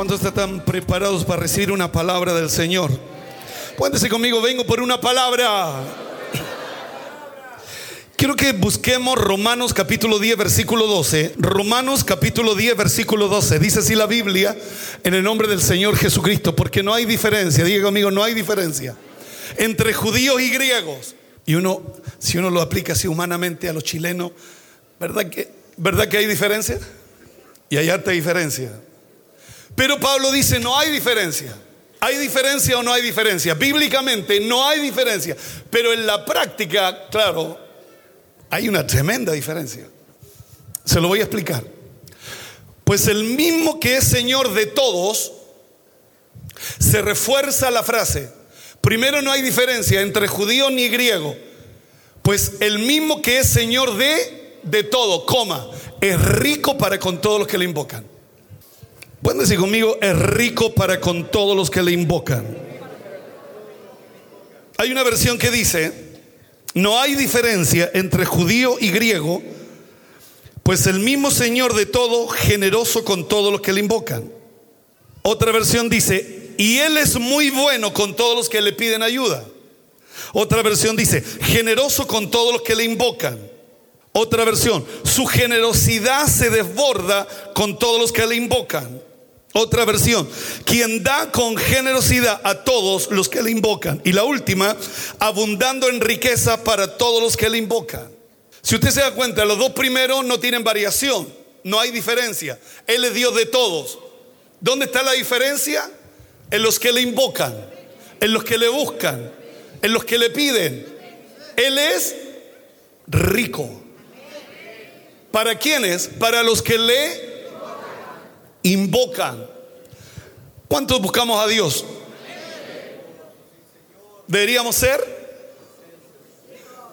¿Cuántos están preparados para recibir una palabra del Señor? Cuéntese conmigo, vengo por una palabra. Quiero que busquemos Romanos capítulo 10, versículo 12. Romanos capítulo 10, versículo 12. Dice así la Biblia en el nombre del Señor Jesucristo, porque no hay diferencia, diga conmigo, no hay diferencia entre judíos y griegos. Y uno, si uno lo aplica así humanamente a los chilenos, ¿verdad que, ¿verdad que hay diferencia? Y hay harta diferencia. Pero Pablo dice, no hay diferencia. ¿Hay diferencia o no hay diferencia? Bíblicamente no hay diferencia. Pero en la práctica, claro, hay una tremenda diferencia. Se lo voy a explicar. Pues el mismo que es Señor de todos, se refuerza la frase. Primero no hay diferencia entre judío ni griego. Pues el mismo que es Señor de, de todo, coma, es rico para con todos los que le invocan. Pueden decir conmigo, es rico para con todos los que le invocan. Hay una versión que dice, no hay diferencia entre judío y griego, pues el mismo Señor de todo, generoso con todos los que le invocan. Otra versión dice, y Él es muy bueno con todos los que le piden ayuda. Otra versión dice, generoso con todos los que le invocan. Otra versión, su generosidad se desborda con todos los que le invocan. Otra versión, quien da con generosidad a todos los que le invocan. Y la última, abundando en riqueza para todos los que le invocan. Si usted se da cuenta, los dos primeros no tienen variación, no hay diferencia. Él es Dios de todos. ¿Dónde está la diferencia? En los que le invocan, en los que le buscan, en los que le piden. Él es rico. ¿Para quiénes? Para los que le invocan. ¿Cuántos buscamos a Dios? Deberíamos ser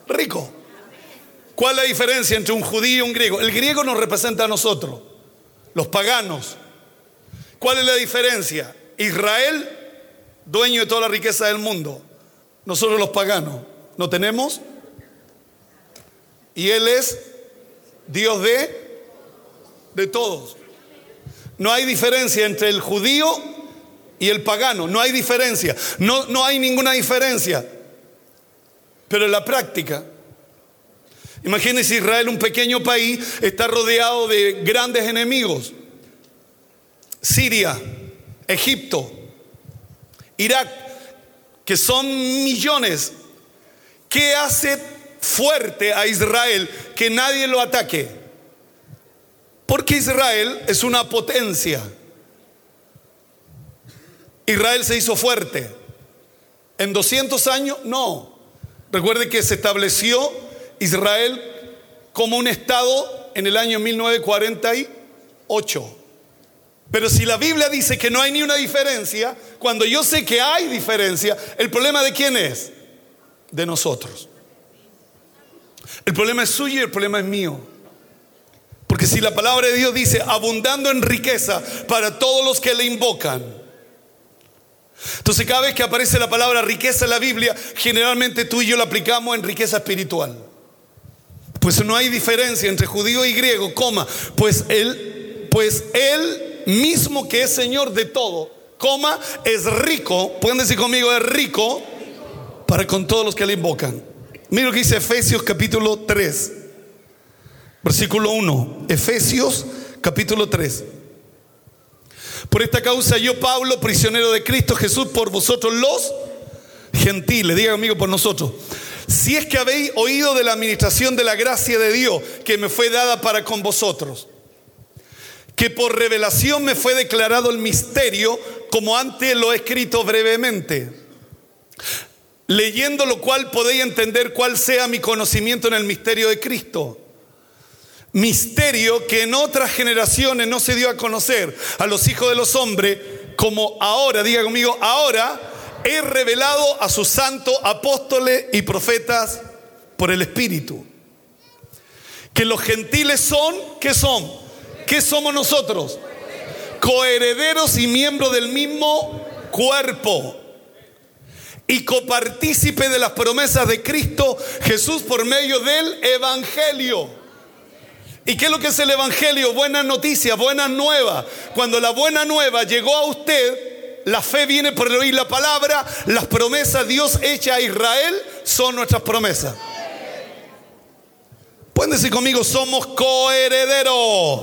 rico. ¿Cuál es la diferencia entre un judío y un griego? El griego nos representa a nosotros, los paganos. ¿Cuál es la diferencia? Israel, dueño de toda la riqueza del mundo. Nosotros los paganos no tenemos. Y Él es Dios de, de todos. No hay diferencia entre el judío y el pagano. No hay diferencia. No, no hay ninguna diferencia. Pero en la práctica, imagínense Israel, un pequeño país, está rodeado de grandes enemigos. Siria, Egipto, Irak, que son millones. ¿Qué hace fuerte a Israel que nadie lo ataque? Porque Israel es una potencia. Israel se hizo fuerte. En 200 años, no. Recuerde que se estableció Israel como un estado en el año 1948. Pero si la Biblia dice que no hay ni una diferencia, cuando yo sé que hay diferencia, ¿el problema de quién es? De nosotros. El problema es suyo y el problema es mío. Porque si la palabra de Dios dice, abundando en riqueza para todos los que le invocan. Entonces cada vez que aparece la palabra riqueza en la Biblia, generalmente tú y yo la aplicamos en riqueza espiritual. Pues no hay diferencia entre judío y griego, coma, pues él, pues él mismo que es Señor de todo, coma, es rico, pueden decir conmigo, es rico para con todos los que le invocan. Mira lo que dice Efesios capítulo 3. Versículo 1, Efesios capítulo 3. Por esta causa yo, Pablo, prisionero de Cristo Jesús, por vosotros los gentiles, diga conmigo por nosotros. Si es que habéis oído de la administración de la gracia de Dios que me fue dada para con vosotros, que por revelación me fue declarado el misterio, como antes lo he escrito brevemente, leyendo lo cual podéis entender cuál sea mi conocimiento en el misterio de Cristo misterio que en otras generaciones no se dio a conocer a los hijos de los hombres, como ahora, diga conmigo, ahora he revelado a sus santos apóstoles y profetas por el Espíritu. Que los gentiles son, ¿qué son? ¿Qué somos nosotros? Coherederos y miembros del mismo cuerpo. Y copartícipe de las promesas de Cristo Jesús por medio del Evangelio. ¿Y qué es lo que es el Evangelio? Buenas noticias, buenas nuevas. Cuando la buena nueva llegó a usted, la fe viene por oír la palabra, las promesas Dios hecha a Israel son nuestras promesas. Pueden decir conmigo, somos coherederos.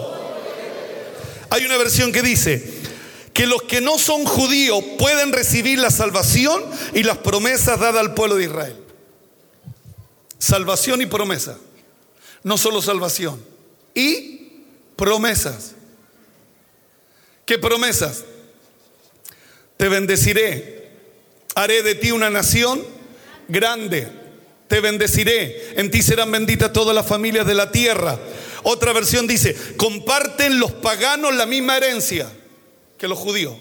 Hay una versión que dice que los que no son judíos pueden recibir la salvación y las promesas dadas al pueblo de Israel. Salvación y promesa. No solo salvación. Y promesas. ¿Qué promesas? Te bendeciré. Haré de ti una nación grande te bendeciré, en ti serán benditas todas las familias de la tierra. Otra versión dice, comparten los paganos la misma herencia que los judíos.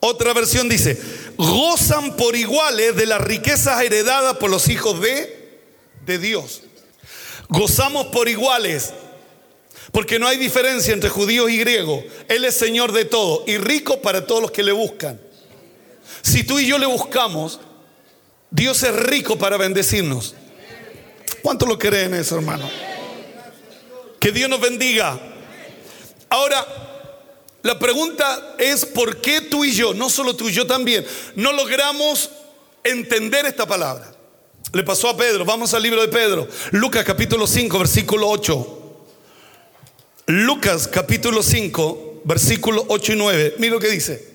Otra versión dice, gozan por iguales de las riquezas heredadas por los hijos de, de Dios. Gozamos por iguales, porque no hay diferencia entre judíos y griegos. Él es Señor de todo y rico para todos los que le buscan. Si tú y yo le buscamos, Dios es rico para bendecirnos. ¿Cuánto lo creen eso, hermano? Que Dios nos bendiga. Ahora, la pregunta es, ¿por qué tú y yo, no solo tú y yo también, no logramos entender esta palabra? Le pasó a Pedro, vamos al libro de Pedro, Lucas capítulo 5, versículo 8. Lucas capítulo 5, versículo 8 y 9. Mira lo que dice.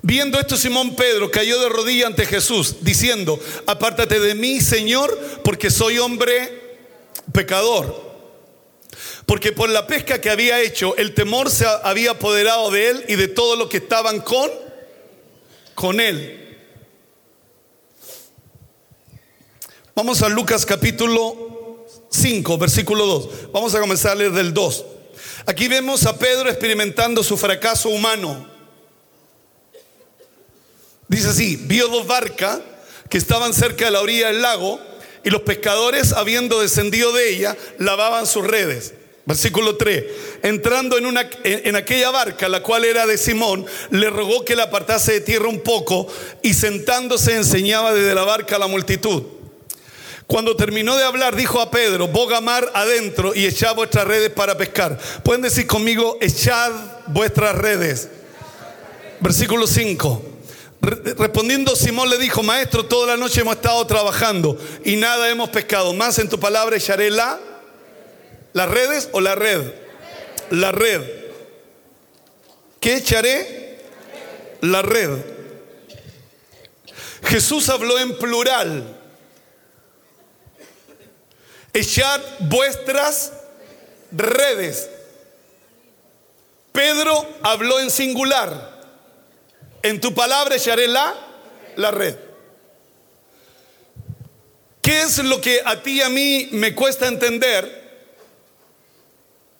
Viendo esto, Simón Pedro cayó de rodillas ante Jesús, diciendo, apártate de mí, Señor, porque soy hombre pecador. Porque por la pesca que había hecho, el temor se había apoderado de él y de todos los que estaban con, con él. Vamos a Lucas capítulo 5, versículo 2. Vamos a comenzar del 2. Aquí vemos a Pedro experimentando su fracaso humano. Dice así, vio dos barcas que estaban cerca de la orilla del lago y los pescadores, habiendo descendido de ella, lavaban sus redes. Versículo 3. Entrando en, una, en, aquella barca, la cual era de Simón, le rogó que la apartase de tierra un poco y sentándose enseñaba desde la barca a la multitud. Cuando terminó de hablar, dijo a Pedro, boga mar adentro y echad vuestras redes para pescar. Pueden decir conmigo, echad vuestras redes. Versículo 5. Respondiendo Simón le dijo, maestro, toda la noche hemos estado trabajando y nada hemos pescado. Más en tu palabra echaré la, las redes o la red. La red. ¿Qué echaré? La red. Jesús habló en plural. Echad vuestras redes. Pedro habló en singular. En tu palabra echaré la, la red. ¿Qué es lo que a ti y a mí me cuesta entender?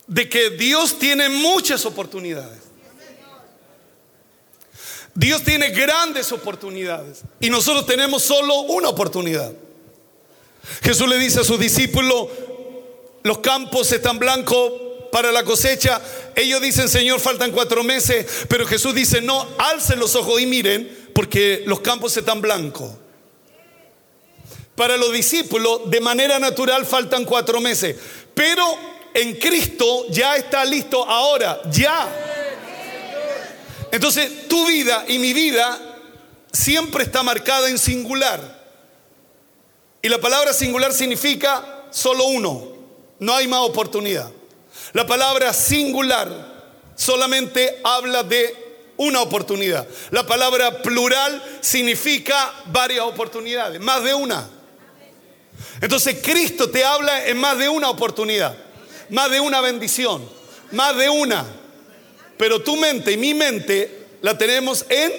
De que Dios tiene muchas oportunidades. Dios tiene grandes oportunidades y nosotros tenemos solo una oportunidad. Jesús le dice a sus discípulos, los campos están blancos para la cosecha. Ellos dicen, Señor, faltan cuatro meses, pero Jesús dice, no, alcen los ojos y miren, porque los campos están blancos. Para los discípulos, de manera natural, faltan cuatro meses, pero en Cristo ya está listo ahora, ya. Entonces, tu vida y mi vida siempre está marcada en singular. Y la palabra singular significa solo uno, no hay más oportunidad. La palabra singular solamente habla de una oportunidad. La palabra plural significa varias oportunidades, más de una. Entonces Cristo te habla en más de una oportunidad, más de una bendición, más de una. Pero tu mente y mi mente la tenemos en,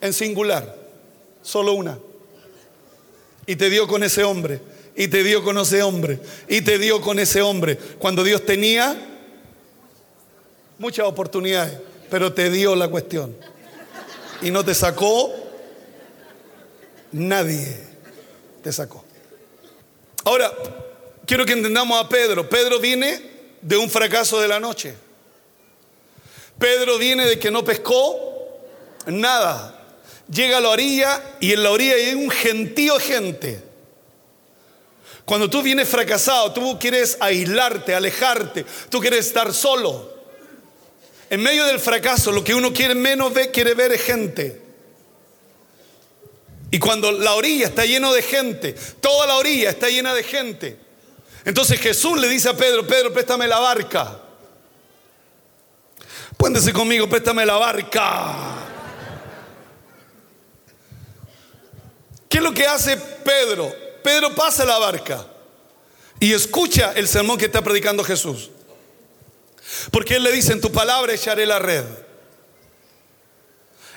en singular, solo una. Y te dio con ese hombre y te dio con ese hombre, y te dio con ese hombre, cuando Dios tenía muchas oportunidades, pero te dio la cuestión. Y no te sacó nadie te sacó. Ahora, quiero que entendamos a Pedro. Pedro viene de un fracaso de la noche. Pedro viene de que no pescó nada. Llega a la orilla y en la orilla hay un gentío de gente. Cuando tú vienes fracasado, tú quieres aislarte, alejarte, tú quieres estar solo. En medio del fracaso, lo que uno quiere menos ver, quiere ver es gente. Y cuando la orilla está llena de gente, toda la orilla está llena de gente. Entonces Jesús le dice a Pedro, Pedro, préstame la barca. Puéndese conmigo, préstame la barca. ¿Qué es lo que hace Pedro? Pedro pasa la barca y escucha el sermón que está predicando Jesús. Porque Él le dice, en tu palabra echaré la red.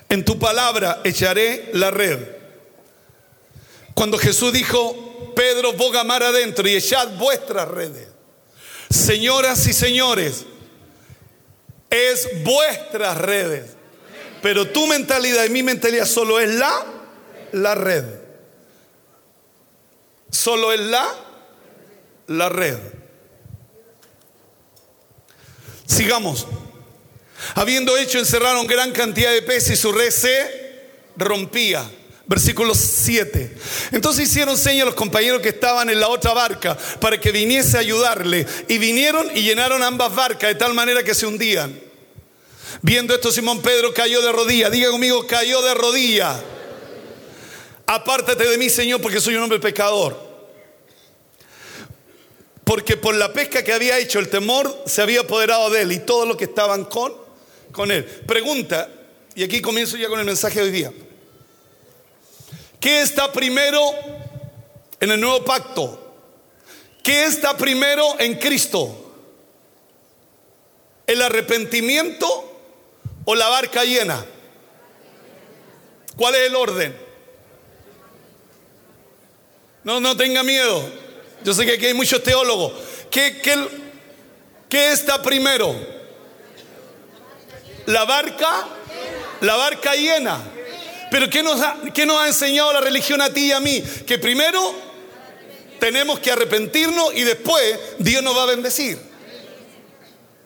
En tu palabra echaré la red. Cuando Jesús dijo, Pedro, boga mar adentro y echad vuestras redes. Señoras y señores, es vuestras redes. Pero tu mentalidad y mi mentalidad solo es la, la red. Solo es la, la red. Sigamos. Habiendo hecho, encerraron gran cantidad de peces y su red se rompía. Versículo 7. Entonces hicieron señas a los compañeros que estaban en la otra barca para que viniese a ayudarle. Y vinieron y llenaron ambas barcas de tal manera que se hundían. Viendo esto, Simón Pedro cayó de rodillas. Diga conmigo, cayó de rodillas. Apártate de mí, Señor, porque soy un hombre pecador. Porque por la pesca que había hecho, el temor se había apoderado de él y todos los que estaban con, con él. Pregunta, y aquí comienzo ya con el mensaje de hoy día. ¿Qué está primero en el nuevo pacto? ¿Qué está primero en Cristo? ¿El arrepentimiento o la barca llena? ¿Cuál es el orden? No, no tenga miedo. Yo sé que aquí hay muchos teólogos. ¿Qué, qué, está primero? La barca, la barca llena. Pero ¿qué nos, ha, ¿qué nos ha enseñado la religión a ti y a mí? Que primero tenemos que arrepentirnos y después Dios nos va a bendecir.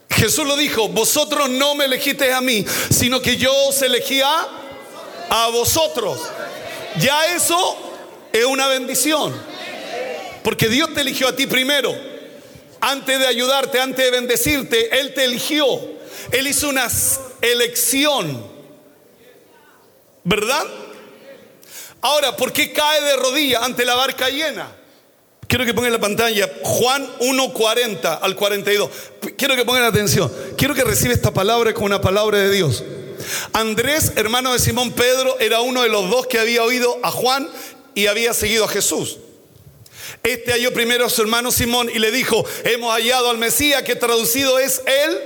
Jesús lo dijo, vosotros no me elegisteis a mí, sino que yo os elegí a vosotros. Ya eso es una bendición. Porque Dios te eligió a ti primero. Antes de ayudarte, antes de bendecirte, Él te eligió. Él hizo una elección. ¿Verdad? Ahora, ¿por qué cae de rodillas ante la barca llena? Quiero que pongan la pantalla Juan 1.40 al 42. Quiero que pongan atención. Quiero que reciba esta palabra como una palabra de Dios. Andrés, hermano de Simón Pedro, era uno de los dos que había oído a Juan y había seguido a Jesús. Este halló primero a su hermano Simón y le dijo, hemos hallado al Mesías que traducido es él,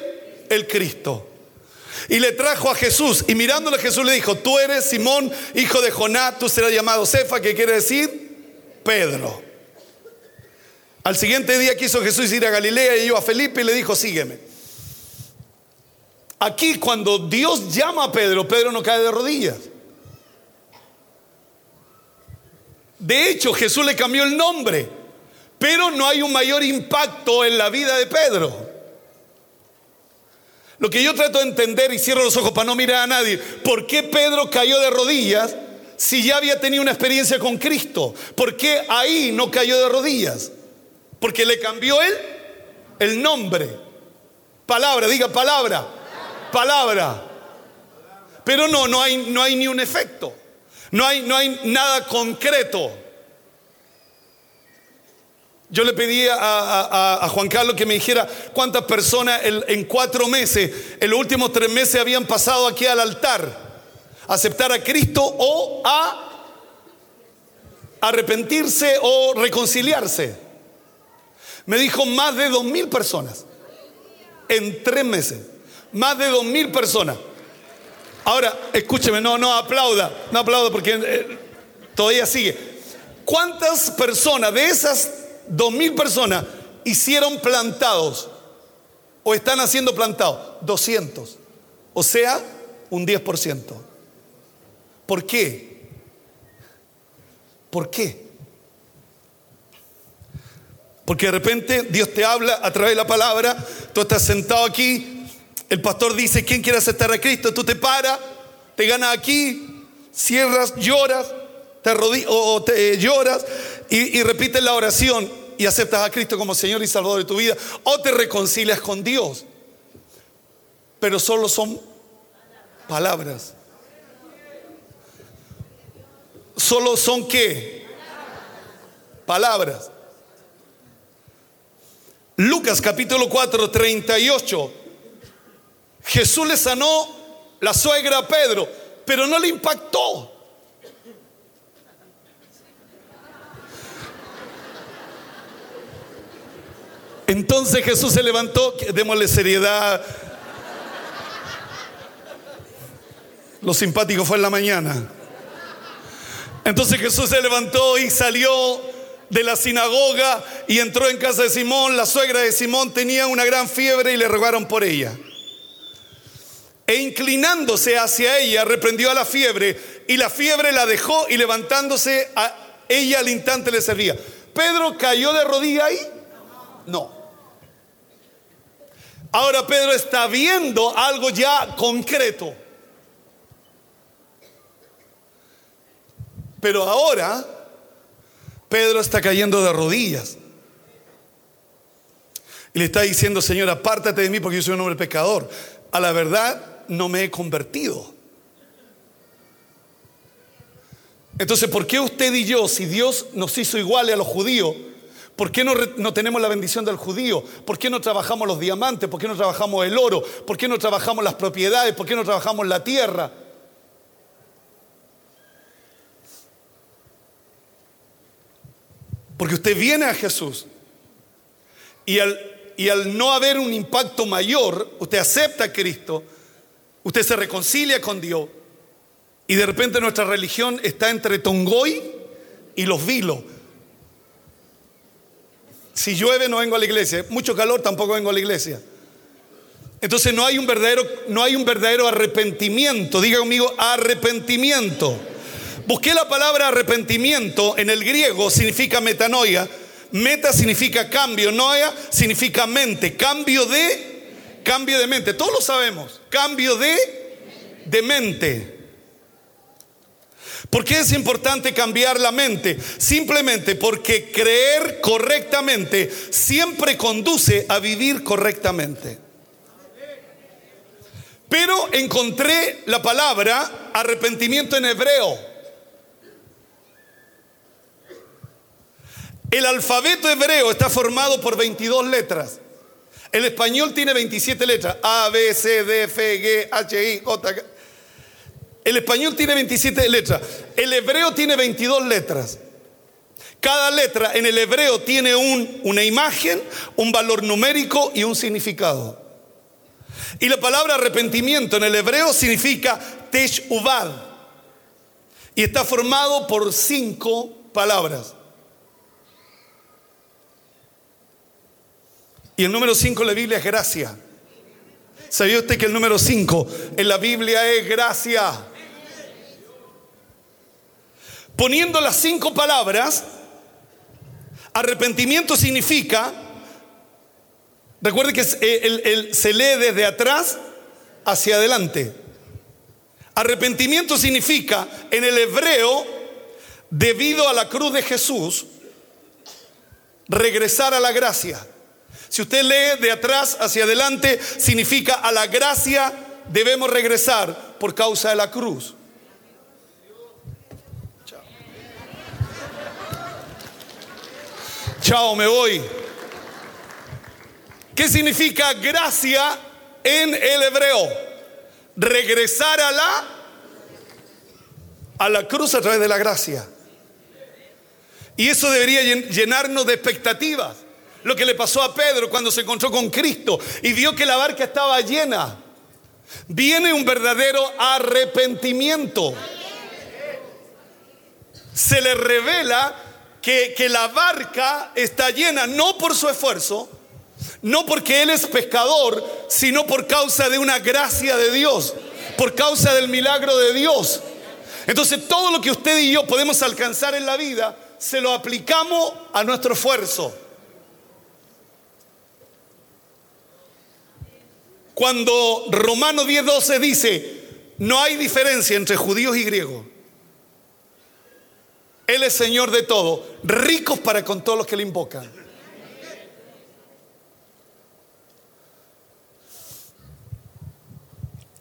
el Cristo. Y le trajo a Jesús y mirándole a Jesús le dijo, tú eres Simón, hijo de Jonás, tú serás llamado Cefa, que quiere decir Pedro. Al siguiente día quiso Jesús ir a Galilea y yo a Felipe y le dijo, sígueme. Aquí cuando Dios llama a Pedro, Pedro no cae de rodillas. De hecho, Jesús le cambió el nombre, pero no hay un mayor impacto en la vida de Pedro. Lo que yo trato de entender y cierro los ojos para no mirar a nadie, ¿por qué Pedro cayó de rodillas si ya había tenido una experiencia con Cristo? ¿Por qué ahí no cayó de rodillas? Porque le cambió él el nombre. Palabra, diga palabra. Palabra. Pero no, no hay, no hay ni un efecto. No hay, no hay nada concreto. Yo le pedí a, Juan Carlos que me dijera cuántas personas en, cuatro meses, en los últimos tres meses, habían pasado aquí al altar a aceptar a Cristo o a arrepentirse o reconciliarse. Me dijo más de dos mil personas en tres meses. Más de dos mil personas. Ahora, escúcheme, no, no aplauda, no aplauda porque eh, todavía sigue. ¿Cuántas personas de esas dos mil personas hicieron plantados o están haciendo plantados? 200. O sea, un 10%. ¿Por qué? ¿Por qué? Porque de repente Dios te habla a través de la palabra, tú estás sentado aquí, el pastor dice, ¿quién quiere aceptar a Cristo? Tú te paras, te ganas aquí, cierras, lloras, te o te lloras y, y repites la oración y aceptas a Cristo como Señor y Salvador de tu vida, o te reconcilias con Dios. Pero solo son palabras. Solo son qué? Palabras. Lucas capítulo 4, 38. Jesús le sanó la suegra a Pedro, pero no le impactó. Entonces Jesús se levantó, démosle seriedad. Lo simpático fue en la mañana. Entonces Jesús se levantó y salió de la sinagoga y entró en casa de Simón. La suegra de Simón tenía una gran fiebre y le rogaron por ella. E inclinándose hacia ella, reprendió a la fiebre y la fiebre la dejó y levantándose a ella al instante le servía. ¿Pedro cayó de rodilla ahí? No. Ahora Pedro está viendo algo ya concreto. Pero ahora Pedro está cayendo de rodillas. Y le está diciendo, Señor, apártate de mí porque yo soy un hombre pecador. A la verdad, no me he convertido. Entonces, ¿por qué usted y yo, si Dios nos hizo iguales a los judíos, ¿Por qué no, no, tenemos la bendición del judío? ¿Por qué no trabajamos los diamantes? ¿Por qué no trabajamos el oro? ¿Por qué no trabajamos las propiedades? ¿Por qué no trabajamos la tierra? Porque usted viene a Jesús y al, y al no haber un impacto mayor, usted acepta a Cristo, usted se reconcilia con Dios y de repente nuestra religión está entre Tongoy y los vilos. Si llueve no vengo a la iglesia, mucho calor tampoco vengo a la iglesia. Entonces no hay un verdadero, no hay un verdadero arrepentimiento. Diga conmigo, arrepentimiento. Busqué la palabra arrepentimiento en el griego, significa metanoia. Meta significa cambio, noia significa mente, cambio de, cambio de mente. Todos lo sabemos, cambio de, de mente. ¿Por qué es importante cambiar la mente? Simplemente porque creer correctamente siempre conduce a vivir correctamente. Pero encontré la palabra arrepentimiento en hebreo. El alfabeto hebreo está formado por 22 letras. El español tiene 27 letras. A, B, C, D, F, G, H, I, J. El español tiene 27 letras. El hebreo tiene 22 letras. Cada letra en el hebreo tiene un, una imagen, un valor numérico y un significado. Y la palabra arrepentimiento en el hebreo significa teshuvad. Y está formado por cinco palabras. Y el número 5 en la Biblia es gracia. ¿Sabía usted que el número 5 en la Biblia es gracia? Poniendo las cinco palabras, arrepentimiento significa, recuerde que se lee desde atrás hacia adelante. Arrepentimiento significa, en el hebreo, debido a la cruz de Jesús, regresar a la gracia. Si usted lee de atrás hacia adelante, significa a la gracia debemos regresar por causa de la cruz. Chao, Chao me voy. ¿Qué significa gracia en el hebreo? Regresar a la a la cruz a través de la gracia. Y eso debería llenarnos de expectativas. Lo que le pasó a Pedro cuando se encontró con Cristo y vio que la barca estaba llena. Viene un verdadero arrepentimiento. Se le revela que, que la barca está llena no por su esfuerzo, no porque él es pescador, sino por causa de una gracia de Dios, por causa del milagro de Dios. Entonces todo lo que usted y yo podemos alcanzar en la vida, se lo aplicamos a nuestro esfuerzo. Cuando Romano 10:12 dice, no hay diferencia entre judíos y griegos. Él es Señor de todo, ricos para con todos los que le invocan.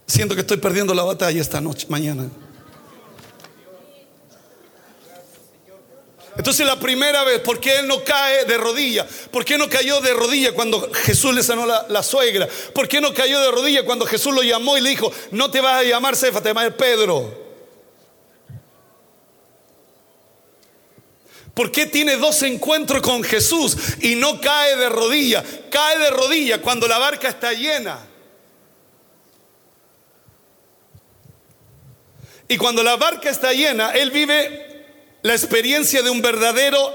Siento que estoy perdiendo la batalla esta noche, mañana. Entonces la primera vez, ¿por qué él no cae de rodilla? ¿Por qué no cayó de rodilla cuando Jesús le sanó la, suegra? ¿Por qué no cayó de rodilla cuando Jesús lo llamó y le dijo, no te vas a llamar Cefa, te vas a llamar Pedro? ¿Por qué tiene dos encuentros con Jesús y no cae de rodilla? Cae de rodilla cuando la barca está llena. Y cuando la barca está llena, él vive la experiencia de un verdadero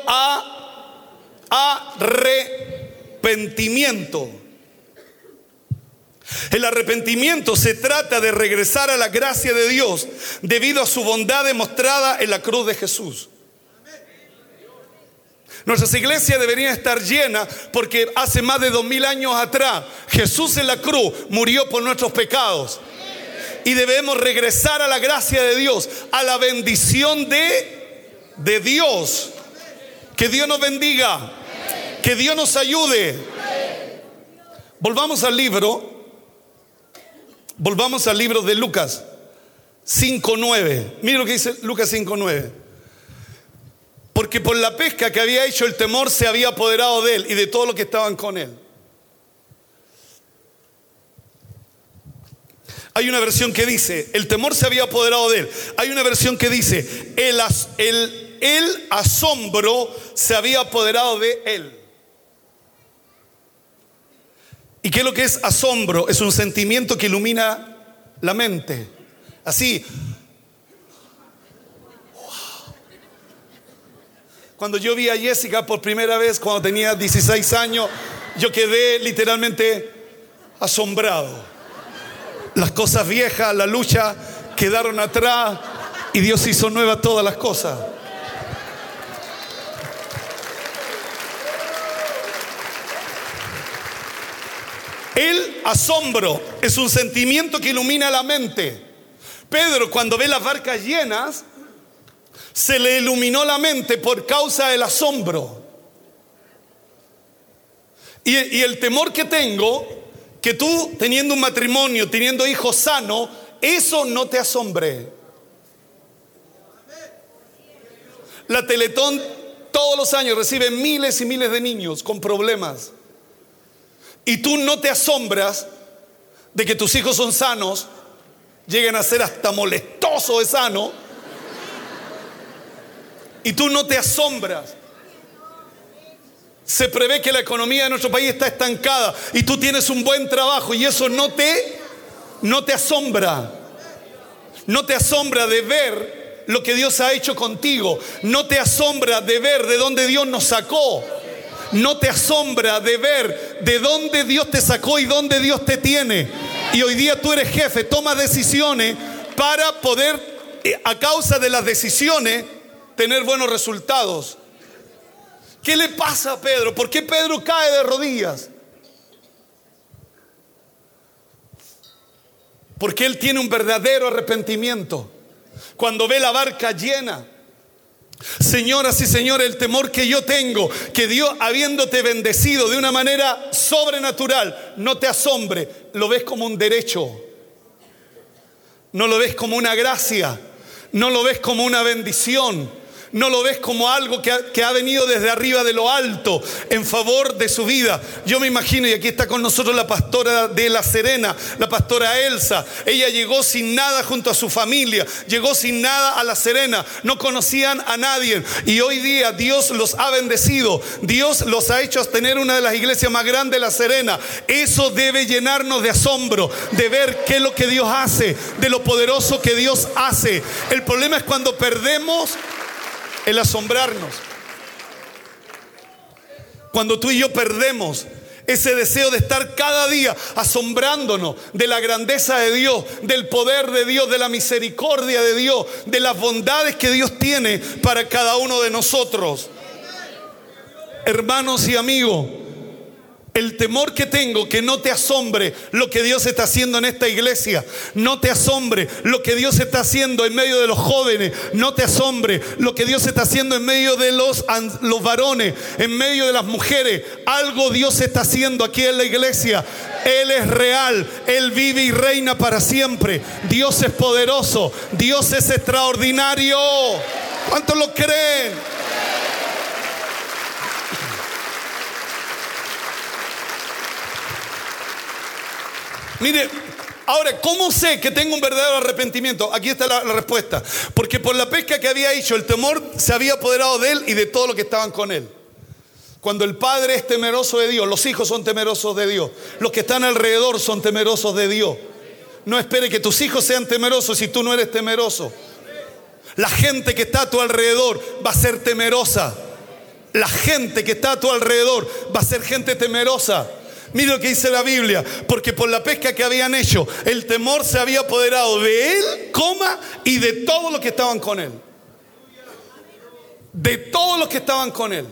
arrepentimiento. El arrepentimiento se trata de regresar a la gracia de Dios debido a su bondad demostrada en la cruz de Jesús. Nuestras iglesias deberían estar llenas porque hace más de dos mil años atrás Jesús en la cruz murió por nuestros pecados. Y debemos regresar a la gracia de Dios, a la bendición de de Dios. Que Dios nos bendiga. Que Dios nos ayude. Volvamos al libro. Volvamos al libro de Lucas 5.9. Mira lo que dice Lucas 5.9. Porque por la pesca que había hecho el temor se había apoderado de él y de todos los que estaban con él. Hay una versión que dice, el temor se había apoderado de él. Hay una versión que dice, el, el, el asombro se había apoderado de él. ¿Y qué es lo que es asombro? Es un sentimiento que ilumina la mente. Así. Cuando yo vi a Jessica por primera vez, cuando tenía 16 años, yo quedé literalmente asombrado. Las cosas viejas, la lucha quedaron atrás y Dios hizo nueva todas las cosas. El asombro es un sentimiento que ilumina la mente. Pedro cuando ve las barcas llenas, se le iluminó la mente por causa del asombro. Y, y el temor que tengo que tú teniendo un matrimonio, teniendo hijos sanos, eso no te asombre. La Teletón todos los años recibe miles y miles de niños con problemas. Y tú no te asombras de que tus hijos son sanos, lleguen a ser hasta molestosos de sano. Y tú no te asombras se prevé que la economía de nuestro país está estancada y tú tienes un buen trabajo y eso no te no te asombra. No te asombra de ver lo que Dios ha hecho contigo. No te asombra de ver de dónde Dios nos sacó. No te asombra de ver de dónde Dios te sacó y dónde Dios te tiene. Y hoy día tú eres jefe, toma decisiones para poder, eh, a causa de las decisiones, tener buenos resultados. ¿Qué le pasa a Pedro? ¿Por qué Pedro cae de rodillas? Porque él tiene un verdadero arrepentimiento. Cuando ve la barca llena, Señoras y señores, el temor que yo tengo, que Dios habiéndote bendecido de una manera sobrenatural, no te asombre, lo ves como un derecho, no lo ves como una gracia, no lo ves como una bendición no lo ves como algo que ha, venido desde arriba de lo alto en favor de su vida. Yo me imagino, y aquí está con nosotros la pastora de La Serena, la pastora Elsa. Ella llegó sin nada junto a su familia, llegó sin nada a La Serena, no conocían a nadie. Y hoy día Dios los ha bendecido, Dios los ha hecho tener una de las iglesias más grandes de La Serena. Eso debe llenarnos de asombro, de ver qué es lo que Dios hace, de lo poderoso que Dios hace. El problema es cuando perdemos el asombrarnos. Cuando tú y yo perdemos Ese deseo de estar cada día asombrándonos de la grandeza de Dios, del poder de Dios, de la misericordia de Dios, de las bondades que Dios tiene para cada uno de nosotros. Hermanos y amigos, el temor que tengo, que no te asombre lo que Dios está haciendo en esta iglesia. No te asombre lo que Dios está haciendo en medio de los jóvenes. No te asombre lo que Dios está haciendo en medio de los, los varones, en medio de las mujeres. Algo Dios está haciendo aquí en la iglesia. Él es real. Él vive y reina para siempre. Dios es poderoso. Dios es extraordinario. ¿Cuántos lo creen? Mire, ahora, ¿cómo sé que tengo un verdadero arrepentimiento? Aquí está la, respuesta. Porque por la pesca que había hecho, el temor se había apoderado de él y de todo lo que estaban con él. Cuando el padre es temeroso de Dios, los hijos son temerosos de Dios, los que están alrededor son temerosos de Dios. No espere que tus hijos sean temerosos si tú no eres temeroso. La gente que está a tu alrededor va a ser temerosa. La gente que está a tu alrededor va a ser gente temerosa. Mire lo que dice la Biblia, porque por la pesca que habían hecho, el temor se había apoderado de él, coma, y de todos los que estaban con él. De todos los que estaban con él.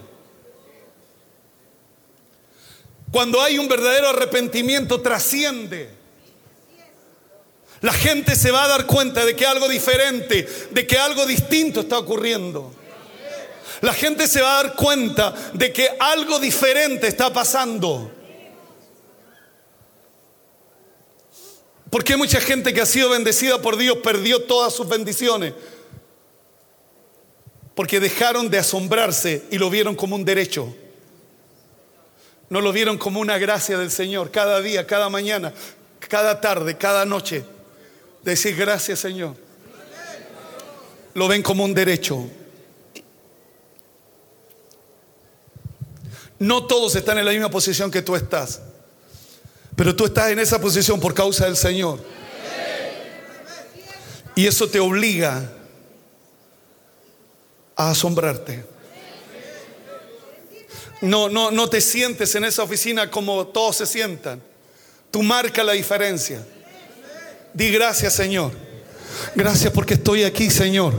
Cuando hay un verdadero arrepentimiento, trasciende. La gente se va a dar cuenta de que algo diferente, de que algo distinto está ocurriendo. La gente se va a dar cuenta de que algo diferente está pasando. Porque mucha gente que ha sido bendecida por Dios perdió todas sus bendiciones? Porque dejaron de asombrarse y lo vieron como un derecho. No lo vieron como una gracia del Señor cada día, cada mañana, cada tarde, cada noche. Decir gracias Señor. Lo ven como un derecho. No todos están en la misma posición que tú estás. Pero tú estás en esa posición por causa del Señor. Y eso te obliga a asombrarte. No, no, no te sientes en esa oficina como todos se sientan. Tú marca la diferencia. Di gracias, Señor. Gracias porque estoy aquí, Señor.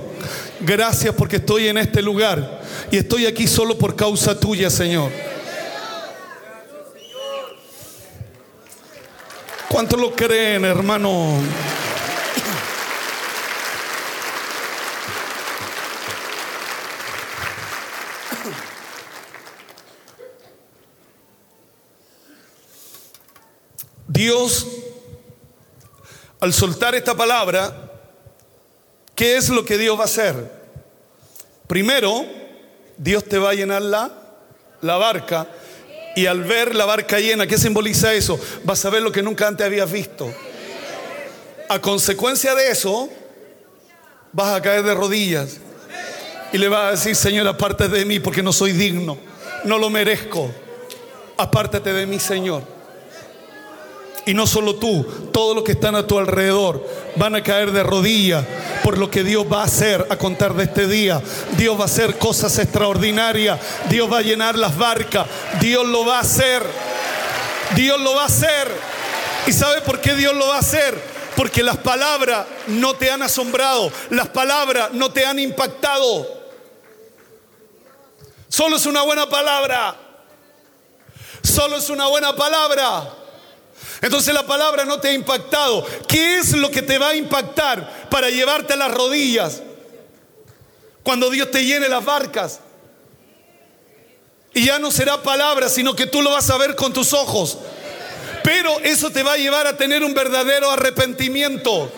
Gracias porque estoy en este lugar. Y estoy aquí solo por causa tuya, Señor. ¿Cuántos lo creen, hermano? Dios, al soltar esta palabra, ¿qué es lo que Dios va a hacer? Primero, Dios te va a llenar la, la barca y al ver la barca llena, ¿qué simboliza eso? Vas a ver lo que nunca antes habías visto. A consecuencia de eso, vas a caer de rodillas y le vas a decir, Señor, apártate de mí porque no soy digno, no lo merezco. Apártate de mí, Señor. Y no solo tú, todos los que están a tu alrededor van a caer de rodillas por lo que Dios va a hacer a contar de este día. Dios va a hacer cosas extraordinarias. Dios va a llenar las barcas. Dios lo va a hacer. Dios lo va a hacer. ¿Y sabe por qué Dios lo va a hacer? Porque las palabras no te han asombrado. Las palabras no te han impactado. Solo es una buena palabra. Solo es una buena palabra. Entonces la palabra no te ha impactado. ¿Qué es lo que te va a impactar para llevarte a las rodillas? Cuando Dios te llene las barcas. Y ya no será palabra, sino que tú lo vas a ver con tus ojos. Pero eso te va a llevar a tener un verdadero arrepentimiento.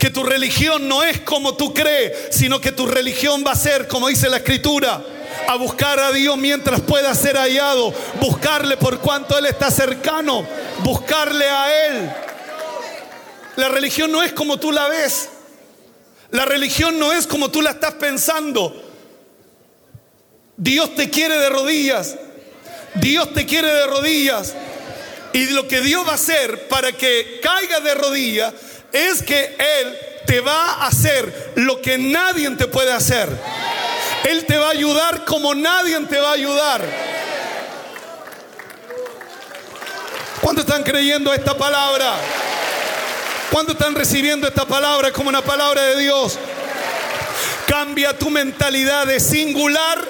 Que tu religión no es como tú crees, sino que tu religión va a ser, como dice la escritura, a buscar a Dios mientras pueda ser hallado, buscarle por cuanto Él está cercano, buscarle a Él. La religión no es como tú la ves, la religión no es como tú la estás pensando. Dios te quiere de rodillas, Dios te quiere de rodillas. Y lo que Dios va a hacer para que caigas de rodillas es que Él te va a hacer lo que nadie te puede hacer. Él te va a ayudar como nadie te va a ayudar. ¿Cuántos están creyendo esta palabra? ¿Cuántos están recibiendo esta palabra como una palabra de Dios? Cambia tu mentalidad de singular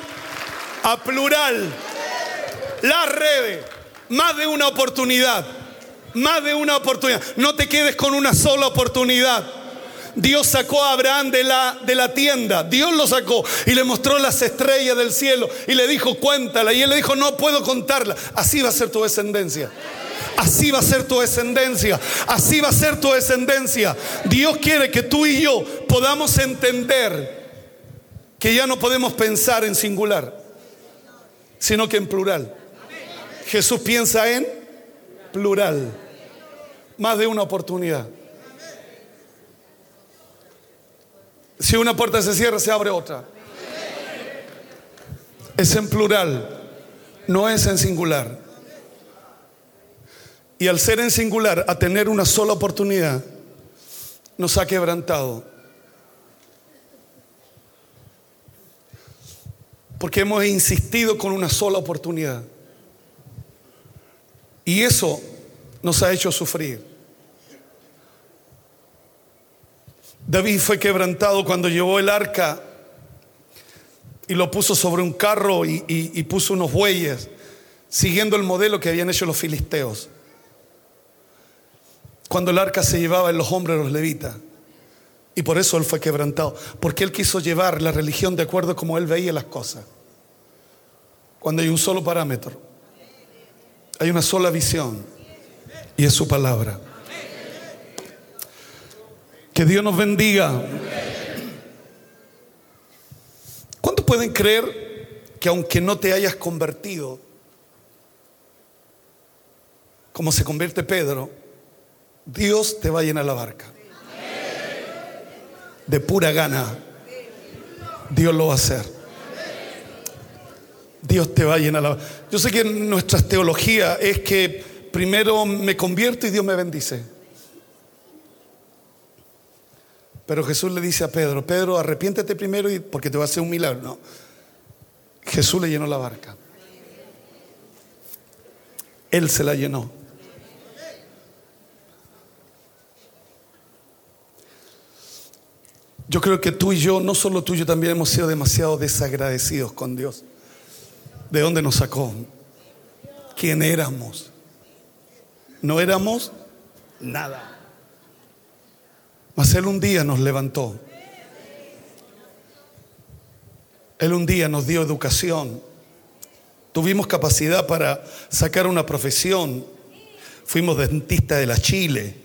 a plural. Las redes, más de una oportunidad, más de una oportunidad. No te quedes con una sola oportunidad. Dios sacó a Abraham de la, de la tienda. Dios lo sacó y le mostró las estrellas del cielo y le dijo, cuéntala. Y él le dijo, no puedo contarla. Así va a ser tu descendencia. Así va a ser tu descendencia. Así va a ser tu descendencia. Dios quiere que tú y yo podamos entender que ya no podemos pensar en singular, sino que en plural. Jesús piensa en plural. Más de una oportunidad. Si una puerta se cierra, se abre otra. Es en plural, no es en singular. Y al ser en singular, a tener una sola oportunidad, nos ha quebrantado. Porque hemos insistido con una sola oportunidad. Y eso nos ha hecho sufrir. David fue quebrantado cuando llevó el arca y lo puso sobre un carro y, puso unos bueyes, siguiendo el modelo que habían hecho los filisteos. Cuando el arca se llevaba en los hombros de los levitas. Y por eso él fue quebrantado. Porque él quiso llevar la religión de acuerdo como él veía las cosas. Cuando hay un solo parámetro, hay una sola visión. Y es su palabra. Que Dios nos bendiga. ¿Cuántos pueden creer que aunque no te hayas convertido, como se convierte Pedro, Dios te va a llenar la barca? De pura gana. Dios lo va a hacer. Dios te va a llenar la barca. Yo sé que nuestra teología es que primero me convierto y Dios me bendice. Pero Jesús le dice a Pedro, Pedro, arrepiéntete primero porque te va a hacer un milagro. No. Jesús le llenó la barca. Él se la llenó. Yo creo que tú y yo, no solo tú y yo, también hemos sido demasiado desagradecidos con Dios. ¿De dónde nos sacó? ¿Quién éramos? No éramos nada. Mas Él un día nos levantó. Él un día nos dio educación. Tuvimos capacidad para sacar una profesión. Fuimos dentistas de la Chile.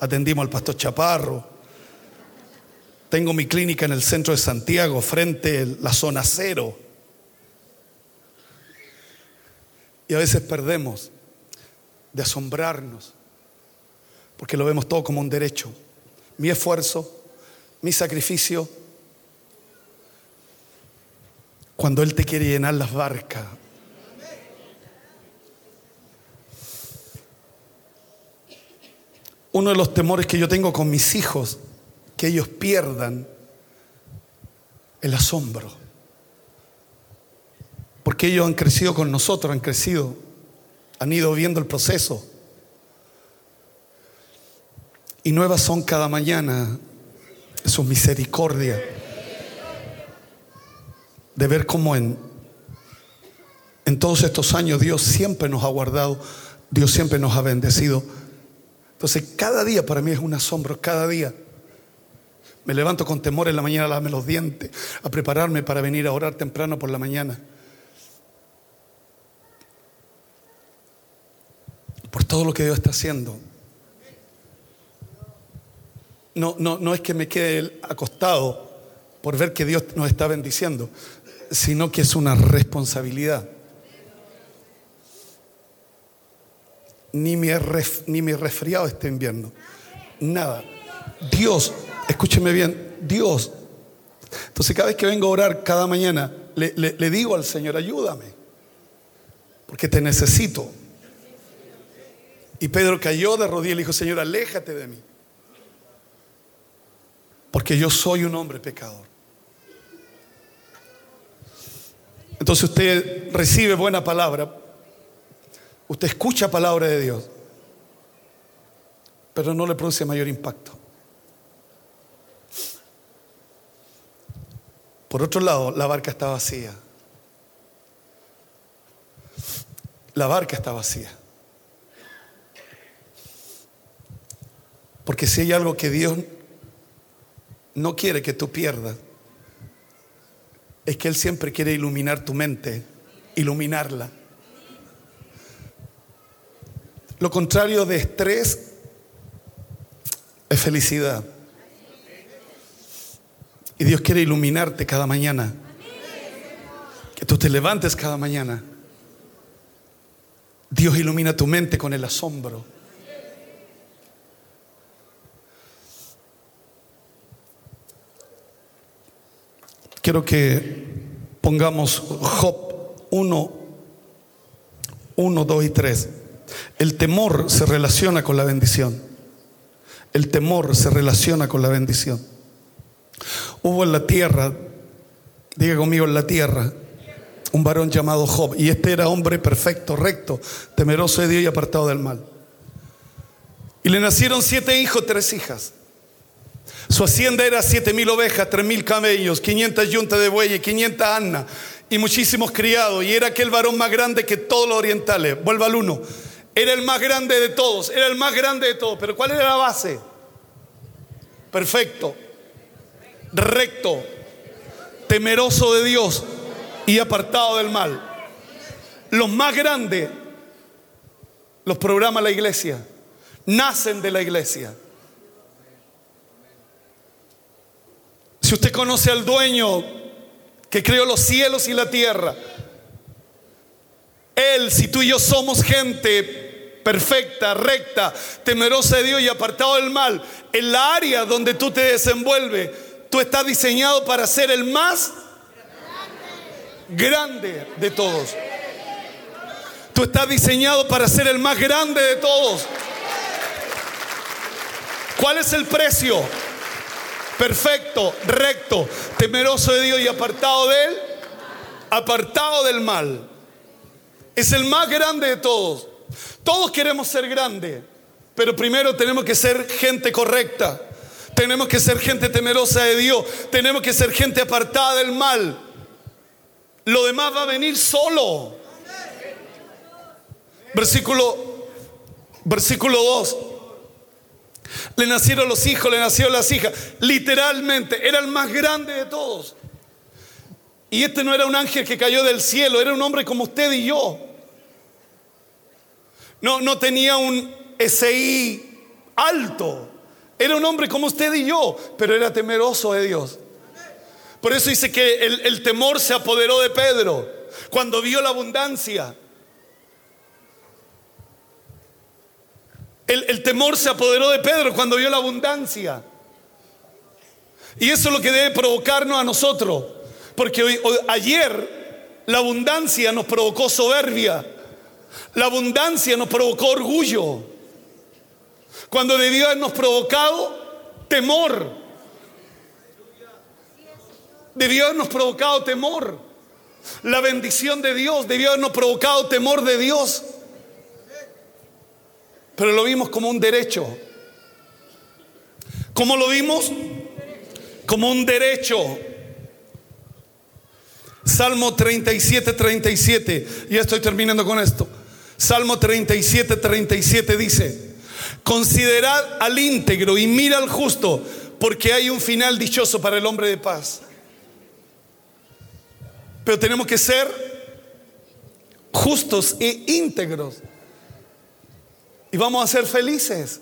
Atendimos al pastor Chaparro. Tengo mi clínica en el centro de Santiago, frente a la zona cero. Y a veces perdemos de asombrarnos, porque lo vemos todo como un derecho mi esfuerzo, mi sacrificio. Cuando Él te quiere llenar las barcas. Uno de los temores que yo tengo con mis hijos, que ellos pierdan el asombro. Porque ellos han crecido con nosotros, han crecido, han ido viendo el proceso. Y nuevas son cada mañana su misericordia. De ver cómo en, en todos estos años Dios siempre nos ha guardado, Dios siempre nos ha bendecido. Entonces cada día para mí es un asombro, cada día. Me levanto con temor en la mañana a lavarme los dientes, a prepararme para venir a orar temprano por la mañana. Por todo lo que Dios está haciendo no, no, no es que me quede acostado por ver que Dios nos está bendiciendo, sino que es una responsabilidad. Ni me resfriado este invierno. Nada. Dios, escúcheme bien, Dios. Entonces cada vez que vengo a orar cada mañana, le, le digo al Señor, ayúdame, porque te necesito. Y Pedro cayó de rodillas y le dijo, Señor, aléjate de mí porque yo soy un hombre pecador. Entonces usted recibe buena palabra, usted escucha palabra de Dios, pero no le produce mayor impacto. Por otro lado, la barca está vacía. La barca está vacía. Porque si hay algo que Dios no quiere que tú pierdas, es que Él siempre quiere iluminar tu mente, iluminarla. Lo contrario de estrés es felicidad. Y Dios quiere iluminarte cada mañana. Que tú te levantes cada mañana. Dios ilumina tu mente con el asombro. Quiero que pongamos Job 1, 1, 2 y 3. El temor se relaciona con la bendición. El temor se relaciona con la bendición. Hubo en la tierra, diga conmigo en la tierra, un varón llamado Job. Y este era hombre perfecto, recto, temeroso de Dios y apartado del mal. Y le nacieron siete hijos, tres hijas. Su hacienda era siete mil ovejas, tres mil camellos, 500 yuntas de bueyes, 500 asnas y muchísimos criados. Y era aquel varón más grande que todos los orientales. Vuelva al uno. Era el más grande de todos, era el más grande de todos. Pero ¿cuál era la base? Perfecto, recto, temeroso de Dios y apartado del mal. Los más grandes los programa la iglesia, nacen de la iglesia. Si usted conoce al dueño que creó los cielos y la tierra, Él, si tú y yo somos gente perfecta, recta, temerosa de Dios y apartado del mal, en la área donde tú te desenvuelves, tú estás diseñado para ser el más grande de todos. Tú estás diseñado para ser el más grande de todos. ¿Cuál es el precio? Perfecto, recto, temeroso de Dios y apartado de él, apartado del mal. Es el más grande de todos. Todos queremos ser grandes, pero primero tenemos que ser gente correcta. Tenemos que ser gente temerosa de Dios. Tenemos que ser gente apartada del mal. Lo demás va a venir solo. Versículo, versículo 2. Le nacieron los hijos, le nacieron las hijas. Literalmente, era el más grande de todos. Y este no era un ángel que cayó del cielo, era un hombre como usted y yo. No, no tenía un SI alto. Era un hombre como usted y yo, pero era temeroso de Dios. Por eso dice que el, el temor se apoderó de Pedro cuando vio la abundancia. El, temor se apoderó de Pedro cuando vio la abundancia. Y eso es lo que debe provocarnos a nosotros. Porque hoy, hoy, ayer la abundancia nos provocó soberbia. La abundancia nos provocó orgullo. Cuando debió habernos provocado temor. Debió habernos provocado temor. La bendición de Dios debió habernos provocado temor de Dios. Pero lo vimos como un derecho. ¿Cómo lo vimos? Como un derecho. Salmo 37, 37. Ya estoy terminando con esto. Salmo 37, 37 dice, considerad al íntegro y mira al justo, porque hay un final dichoso para el hombre de paz. Pero tenemos que ser justos e íntegros. Y vamos a ser felices.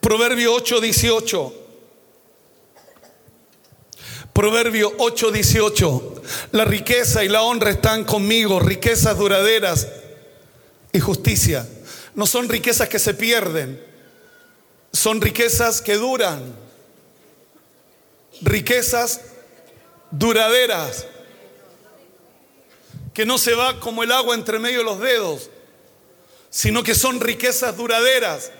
Proverbio 8, 18. Proverbio 8:18. La riqueza y la honra están conmigo, riquezas duraderas y justicia. No son riquezas que se pierden, son riquezas que duran. Riquezas duraderas. Que no se va como el agua entre medio de los dedos, sino que son riquezas duraderas.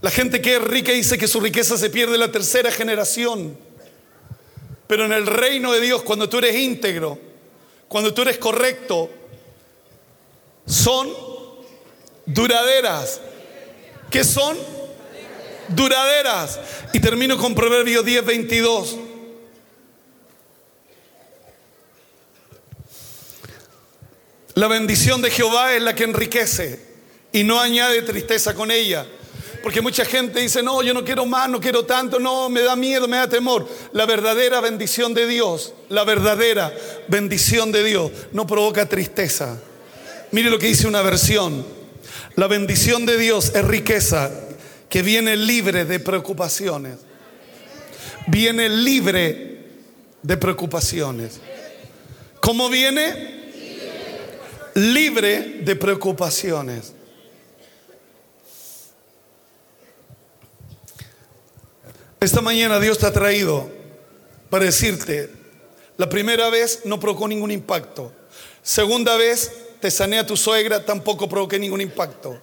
La gente que es rica dice que su riqueza se pierde en la tercera generación. Pero en el reino de Dios, cuando tú eres íntegro, cuando tú eres correcto, son duraderas. ¿Qué son? Duraderas. Y termino con Proverbio 10, 22. La bendición de Jehová es la que enriquece y no añade tristeza con ella. Porque mucha gente dice, no, yo no quiero más, no quiero tanto, no, me da miedo, me da temor. La verdadera bendición de Dios, la verdadera bendición de Dios no provoca tristeza. Mire lo que dice una versión. La bendición de Dios es riqueza que viene libre de preocupaciones. Viene libre de preocupaciones. ¿Cómo viene? Libre de preocupaciones. Esta mañana Dios te ha traído para decirte, la primera vez no provocó ningún impacto. Segunda vez te sané a tu suegra, tampoco provoqué ningún impacto.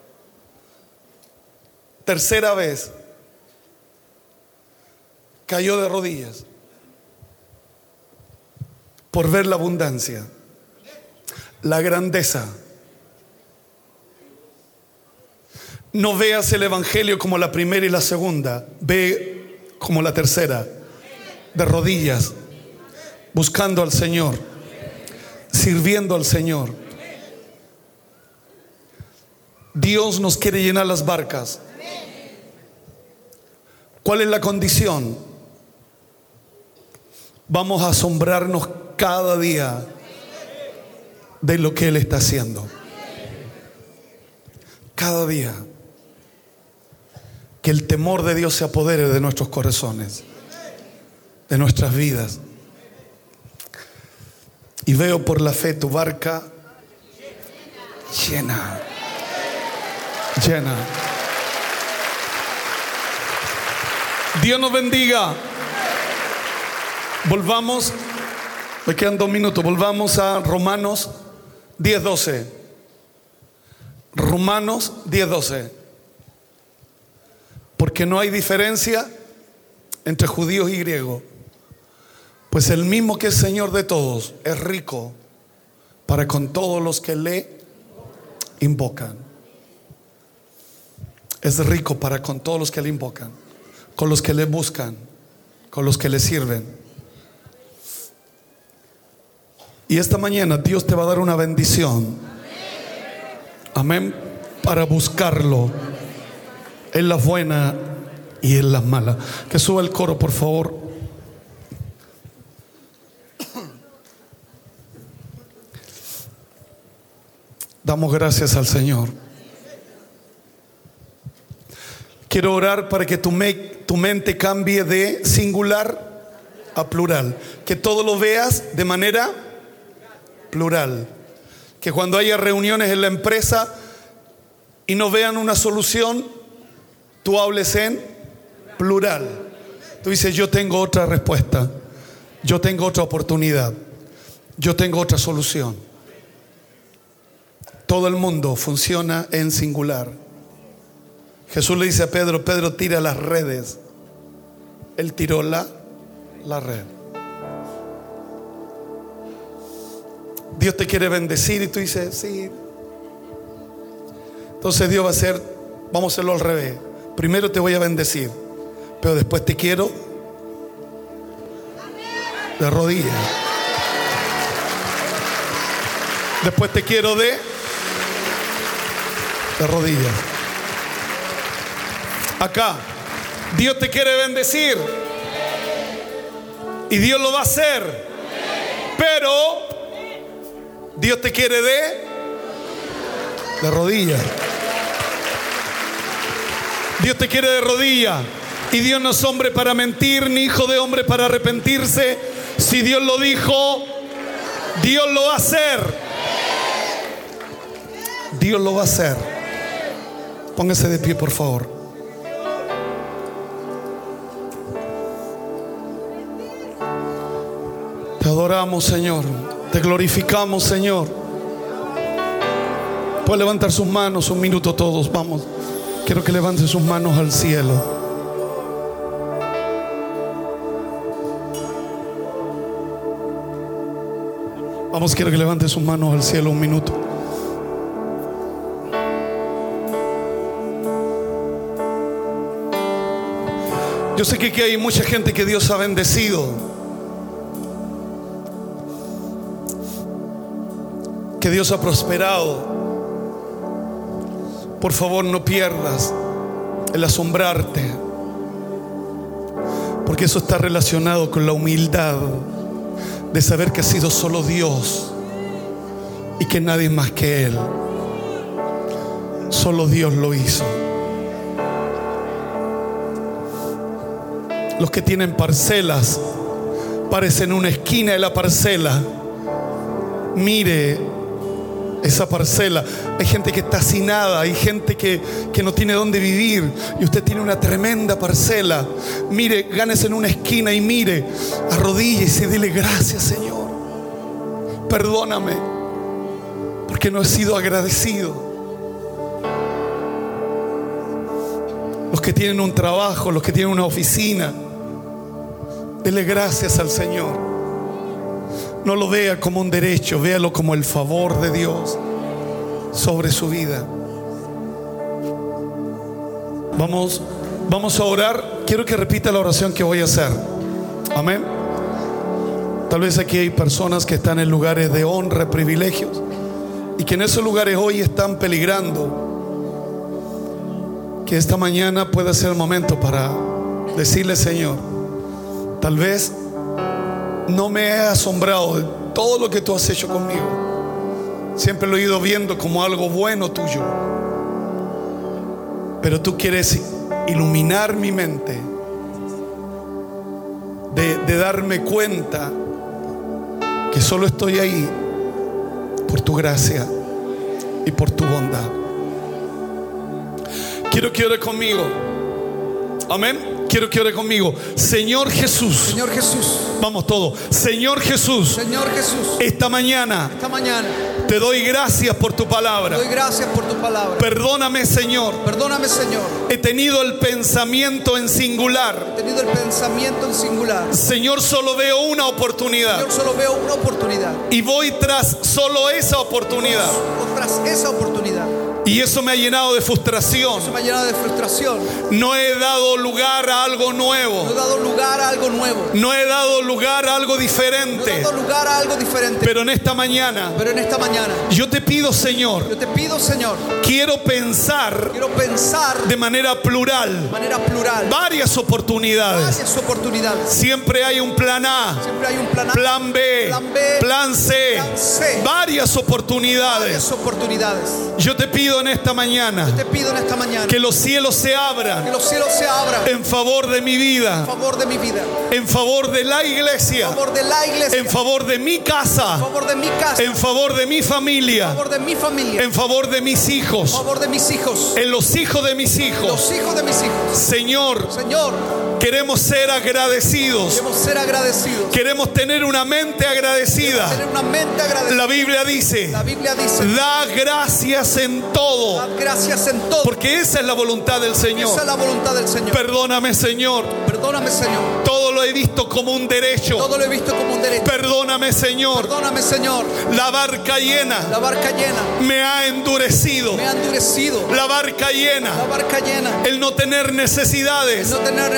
Tercera vez cayó de rodillas por ver la abundancia, la grandeza. No veas el Evangelio como la primera y la segunda, ve como la tercera, de rodillas, buscando al Señor, sirviendo al Señor. Dios nos quiere llenar las barcas. ¿Cuál es la condición? Vamos a asombrarnos cada día de lo que Él está haciendo. Cada día que el temor de Dios se apodere de nuestros corazones, de nuestras vidas. Y veo por la fe tu barca llena, llena. Dios nos bendiga. Volvamos, me quedan dos minutos, volvamos a Romanos 10.12. Romanos 10.12 porque no hay diferencia entre judíos y griegos. Pues el mismo que es Señor de todos es rico para con todos los que le invocan. Es rico para con todos los que le invocan, con los que le buscan, con los que le sirven. Y esta mañana Dios te va a dar una bendición. Amén. Para buscarlo en las buenas y en las malas. Que suba el coro, por favor. Damos gracias al Señor. Quiero orar para que tu, tu, mente cambie de singular a plural. Que todo lo veas de manera plural. Que cuando haya reuniones en la empresa y no vean una solución, tú hables en plural. Tú dices, yo tengo otra respuesta, yo tengo otra oportunidad, yo tengo otra solución. Todo el mundo funciona en singular. Jesús le dice a Pedro, Pedro tira las redes. Él tiró la, la red. Dios te quiere bendecir y tú dices, sí. Entonces Dios va a hacer, vamos a hacerlo al revés. Primero te voy a bendecir, pero después te quiero de rodillas. Después te quiero de de rodillas. Acá, Dios te quiere bendecir. Y Dios lo va a hacer. Pero Dios te quiere de de rodillas. Dios te quiere de rodilla. Y Dios no es hombre para mentir, ni hijo de hombre para arrepentirse. Si Dios lo dijo, Dios lo va a hacer. Dios lo va a hacer. Póngase de pie, por favor. Te adoramos, Señor. Te glorificamos, Señor. Puede levantar sus manos un minuto todos, vamos. Quiero que levante sus manos al cielo. Vamos, quiero que levante sus manos al cielo un minuto. Yo sé que aquí hay mucha gente que Dios ha bendecido. Que Dios ha prosperado. Por favor, no pierdas el asombrarte. Porque eso está relacionado con la humildad de saber que ha sido solo Dios y que nadie más que Él. Solo Dios lo hizo. Los que tienen parcelas, parecen una esquina de la parcela. Mire esa parcela. Hay gente que está sin nada, hay gente que, que no tiene dónde vivir y usted tiene una tremenda parcela. Mire, gánese en una esquina y mire, arrodíllese y dile gracias Señor. Perdóname porque no he sido agradecido. Los que tienen un trabajo, los que tienen una oficina, dele gracias al Señor. No lo vea como un derecho, véalo como el favor de Dios sobre su vida. Vamos, vamos a orar. Quiero que repita la oración que voy a hacer. Amén. Tal vez aquí hay personas que están en lugares de honra, privilegios, y que en esos lugares hoy están peligrando. Que esta mañana pueda ser el momento para decirle, Señor, tal vez no me he asombrado de todo lo que tú has hecho conmigo. Siempre lo he ido viendo como algo bueno tuyo. Pero tú quieres iluminar mi mente de, darme cuenta que solo estoy ahí por tu gracia y por tu bondad. Quiero que ore conmigo. Amén. Quiero que ore conmigo. Señor Jesús. Señor Jesús. Vamos todos. Señor Jesús. Señor Jesús. Esta mañana Esta mañana te doy gracias por tu te palabra. doy gracias por tu palabra. Perdóname, Señor. Perdóname, Señor. He tenido el pensamiento en singular. He tenido el pensamiento en singular. Señor, solo veo una oportunidad. Yo solo veo una oportunidad. Y voy tras solo esa oportunidad. O tras esa oportunidad. Y eso me ha llenado de frustración. Eso me ha llenado de frustración. No he dado lugar a algo No he nuevo. dado lugar a algo nuevo. No he dado lugar a algo No he diferente. dado lugar a algo diferente. Pero en esta mañana Pero en esta mañana yo te pido, Señor, yo te pido, Señor, quiero pensar quiero pensar de manera de plural manera plural. varias oportunidades. Varias oportunidades. Siempre hay un plan A, Siempre hay un plan A, plan B, Plan B, plan C, plan C. varias oportunidades. varias oportunidades. Yo te pido en esta mañana Te pido en esta mañana que los cielos se que abran los cielos se abran en favor de mi vida, favor de mi vida, en favor de la favor de la iglesia, en favor de mi casa, favor de mi casa, en favor de mi familia, favor de mi familia, en favor de mis hijos, favor de mis hijos, en los hijos de mis los hijos. hijos de mis hijos. Señor, Señor, queremos ser agradecidos. queremos ser agradecidos, Queremos tener una mente agradecida. tener una mente agradecida. La Biblia dice, La Biblia dice, da gracias en todo, dad gracias en todo, porque esa es la voluntad del esa es Señor. la voluntad del Señor. Perdóname, Señor. Perdóname, Señor. Todo lo he visto como un derecho. Todo lo he visto como un derecho. Perdóname, Señor. Perdóname, Señor. La barca llena La barca llena me ha endurecido. me ha endurecido. La barca La llena, barca llena, el no tener necesidades, no tener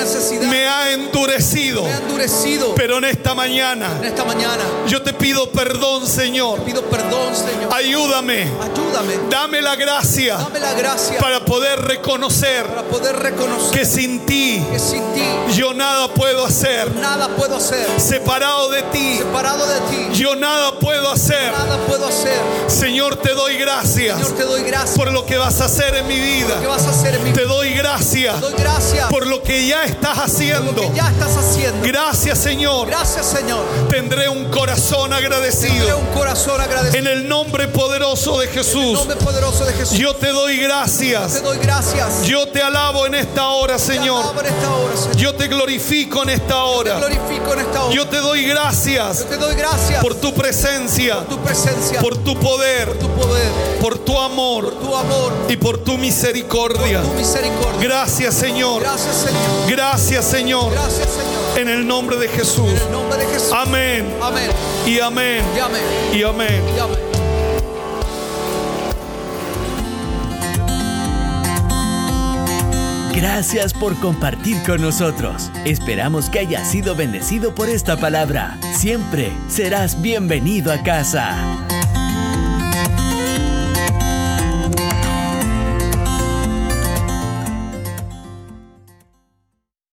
me ha endurecido. me ha endurecido. Pero en esta mañana En esta mañana yo te pido perdón, Señor. pido perdón, Señor. Ayúdame. Ayúdame. Dame la gracia Dame la gracia para poder reconocer para poder reconocer que sin ti que sin ti yo nada puedo hacer. nada puedo hacer. Separado de ti, Separado de ti, yo nada puedo hacer. nada puedo hacer. Señor, te doy gracias Señor, te doy gracias por lo que vas a hacer en mi ¿Qué vida. vas a hacer en mi vida? Te doy gracias Te doy gracias por lo que ya estás por haciendo. lo que ya estás haciendo. Gracias, Señor. Gracias, Señor. Tendré un corazón Tendré agradecido. un corazón agradecido. En el nombre poderoso de En el Jesús, nombre poderoso de Jesús. yo te doy Te gracias. doy gracias. Yo te alabo en esta hora, Te Señor. alabo en esta hora, Señor. Yo te glorifico en esta Te hora. glorifico en esta hora. Yo te doy Yo gracias te doy gracias por tu presencia, tu presencia, por tu poder, tu poder, por tu amor tu amor, y por tu misericordia. tu misericordia. Gracias, Señor. Gracias, Señor. Gracias, Gracias, Señor. Gracias, Señor. En el nombre de Jesús. En el nombre de Jesús. Amén. Amén. Y amén. Y amén. Y amén. Y amén. Gracias por compartir con nosotros. Esperamos que hayas sido bendecido por esta palabra. Siempre serás bienvenido a casa.